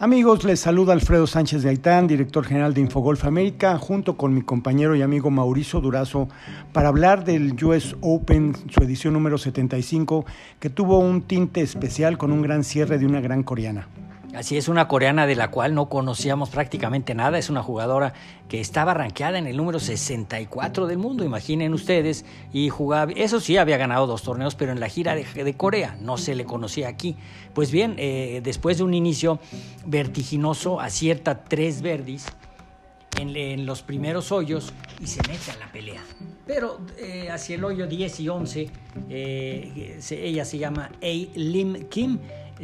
Amigos, les saluda Alfredo Sánchez de Aitán, director general de Infogolf América, junto con mi compañero y amigo Mauricio Durazo, para hablar del US Open, su edición número 75, que tuvo un tinte especial con un gran cierre de una gran coreana. Así es, una coreana de la cual no conocíamos prácticamente nada. Es una jugadora que estaba rankeada en el número 64 del mundo, imaginen ustedes. Y jugaba, eso sí, había ganado dos torneos, pero en la gira de, Corea no se le conocía aquí. Pues bien, eh, después de un inicio vertiginoso, acierta tres verdis. En, los primeros hoyos y se mete a la pelea. Pero eh, hacia el hoyo 10 y 11, eh, ella se llama A. Lim Kim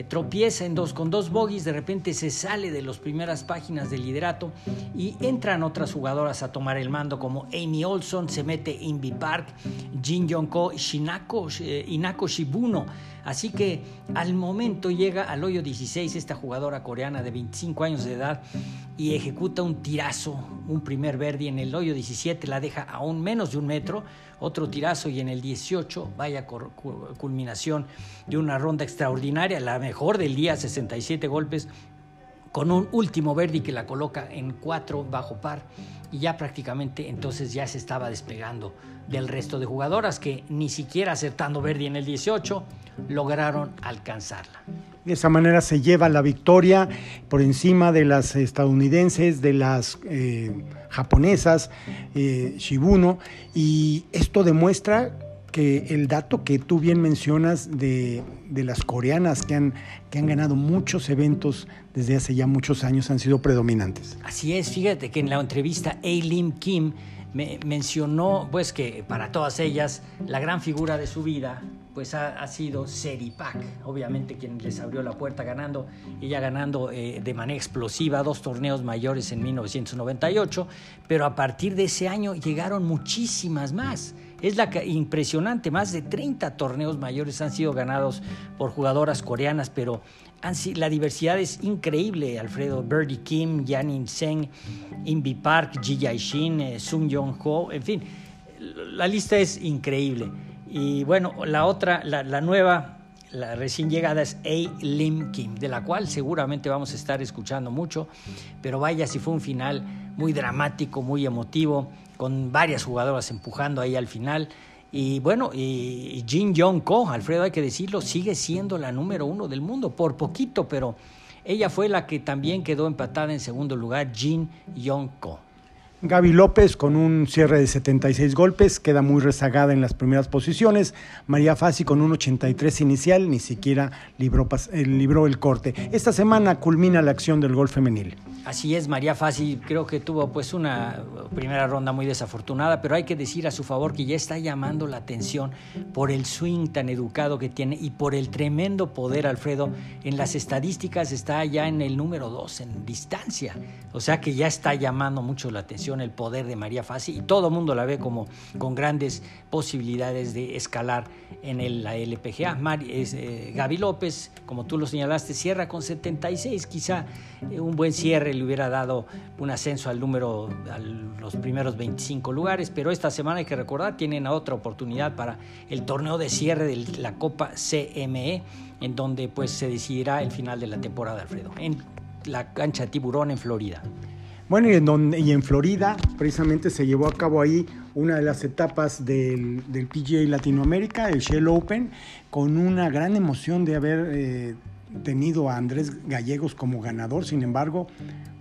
tropieza en dos, con dos bogies, de repente se sale de las primeras páginas del liderato y entran otras jugadoras a tomar el mando como Amy Olson, se mete Invi Park, Jin Yong-ko, Shinako, eh, Inako Shibuno. Así que al momento llega al hoyo 16 esta jugadora coreana de 25 años de edad y ejecuta un tirazo, un primer verde en el hoyo 17 la deja aún menos de un metro, otro tirazo y en el 18 vaya culminación de una ronda extraordinaria, la mejor del día, 67 golpes, con un último verde que la coloca en 4 bajo par y ya prácticamente entonces ya se estaba despegando del resto de jugadoras que ni siquiera acertando verde en el 18 lograron alcanzarla. De esa manera se lleva la victoria por encima de las estadounidenses, de las eh, japonesas, eh, Shibuno, y esto demuestra que el dato que tú bien mencionas de, las coreanas que han, que han ganado muchos eventos desde hace ya muchos años han sido predominantes. Así es, fíjate que en la entrevista A. Kim me mencionó pues que para todas ellas la gran figura de su vida pues ha, sido Seripak, obviamente quien les abrió la puerta ganando, ella ganando eh, de manera explosiva dos torneos mayores en 1998, pero a partir de ese año llegaron muchísimas más. Es la impresionante, más de 30 torneos mayores han sido ganados por jugadoras coreanas, pero la diversidad es increíble, Alfredo. Birdie Kim, Yanin Seng, Invi Park, Ji Yaishin, eh, Sung Yong Ho, en fin, la lista es increíble. Y bueno, la otra, la, nueva, la recién llegada es A. Lim Kim, de la cual seguramente vamos a estar escuchando mucho, pero vaya si fue un final muy dramático, muy emotivo, con varias jugadoras empujando ahí al final. Y bueno, y Jin Yong Ko, Alfredo, hay que decirlo, sigue siendo la número uno del mundo, por poquito, pero ella fue la que también quedó empatada en segundo lugar, Jin Yong Ko. Gaby López con un cierre de 76 golpes, queda muy rezagada en las primeras posiciones. María Fassi con un 83 inicial, ni siquiera libró, eh, libró el corte. Esta semana culmina la acción del gol femenil. Así es, María Fassi creo que tuvo pues una primera ronda muy desafortunada, pero hay que decir a su favor que ya está llamando la atención por el swing tan educado que tiene y por el tremendo poder, Alfredo. En las estadísticas está ya en el número 2 en distancia, o sea que ya está llamando mucho la atención el poder de María Fassi y todo el mundo la ve como con grandes posibilidades de escalar en la LPGA. es, eh, Gaby López, como tú lo señalaste, cierra con 76, quizá eh, un buen cierre le hubiera dado un ascenso al número, a los primeros 25 lugares, pero esta semana hay que recordar, tienen otra oportunidad para el torneo de cierre de la Copa CME, en donde pues se decidirá el final de la temporada, Alfredo, en la cancha Tiburón en Florida. Bueno, y en, Florida precisamente se llevó a cabo ahí una de las etapas del, del PGA Latinoamérica, el Shell Open, con una gran emoción de haber eh, tenido a Andrés Gallegos como ganador, sin embargo,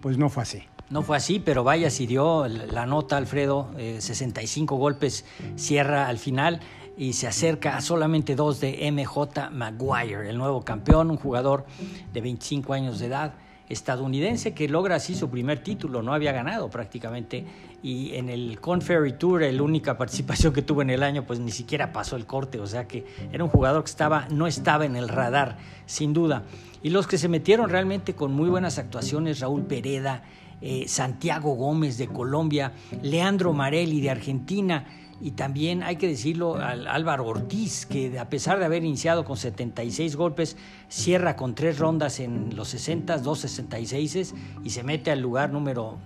pues no fue así. No fue así, pero vaya si dio la nota Alfredo, 65 eh, golpes cierra al final y se acerca a solamente dos de MJ Maguire, el nuevo campeón, un jugador de 25 años de edad estadounidense que logra así su primer título, no había ganado prácticamente y en el Conferry Tour, la única participación que tuvo en el año, pues ni siquiera pasó el corte, o sea que era un jugador que estaba, no estaba en el radar, sin duda. Y los que se metieron realmente con muy buenas actuaciones, Raúl Pereda, eh, Santiago Gómez de Colombia, Leandro Marelli de Argentina, y también hay que decirlo al Álvaro Ortiz, que a pesar de haber iniciado con 76 golpes, cierra con tres rondas en los 60, dos 66 y se mete al lugar número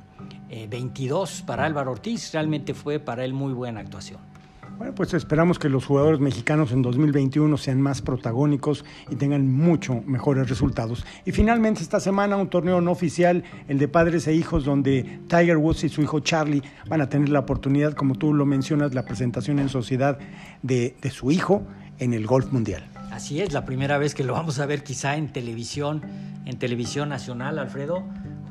22 eh, para Álvaro Ortiz. Realmente fue para él muy buena actuación. Bueno, pues esperamos que los jugadores mexicanos en 2021 sean más protagónicos y tengan mucho mejores resultados. Y finalmente esta semana un torneo no oficial, el de padres e hijos, donde Tiger Woods y su hijo Charlie van a tener la oportunidad, como tú lo mencionas, la presentación en sociedad de, de su hijo en el Golf Mundial. Así es, la primera vez que lo vamos a ver quizá en televisión, en televisión nacional, Alfredo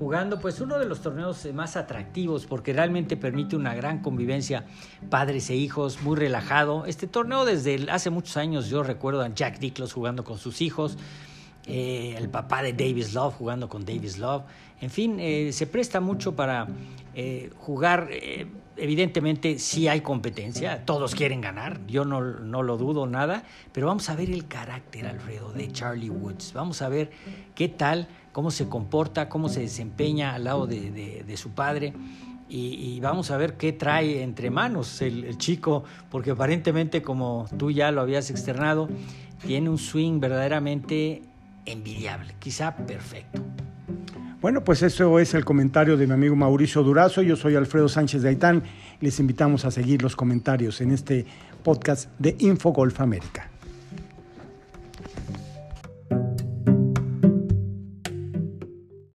jugando pues uno de los torneos más atractivos porque realmente permite una gran convivencia padres e hijos, muy relajado. Este torneo desde hace muchos años yo recuerdo a Jack Nicklaus jugando con sus hijos, eh, el papá de Davis Love jugando con Davis Love. En fin, eh, se presta mucho para eh, jugar. evidentemente sí hay competencia, todos quieren ganar, yo no, no lo dudo nada, pero vamos a ver el carácter, Alfredo, de Charlie Woods. Vamos a ver qué tal cómo se comporta, cómo se desempeña al lado de, su padre. Y, vamos a ver qué trae entre manos el, chico, porque aparentemente, como tú ya lo habías externado, tiene un swing verdaderamente envidiable, quizá perfecto. Bueno, pues eso es el comentario de mi amigo Mauricio Durazo. Yo soy Alfredo Sánchez de Aitán. Les invitamos a seguir los comentarios en este podcast de Infogolf América.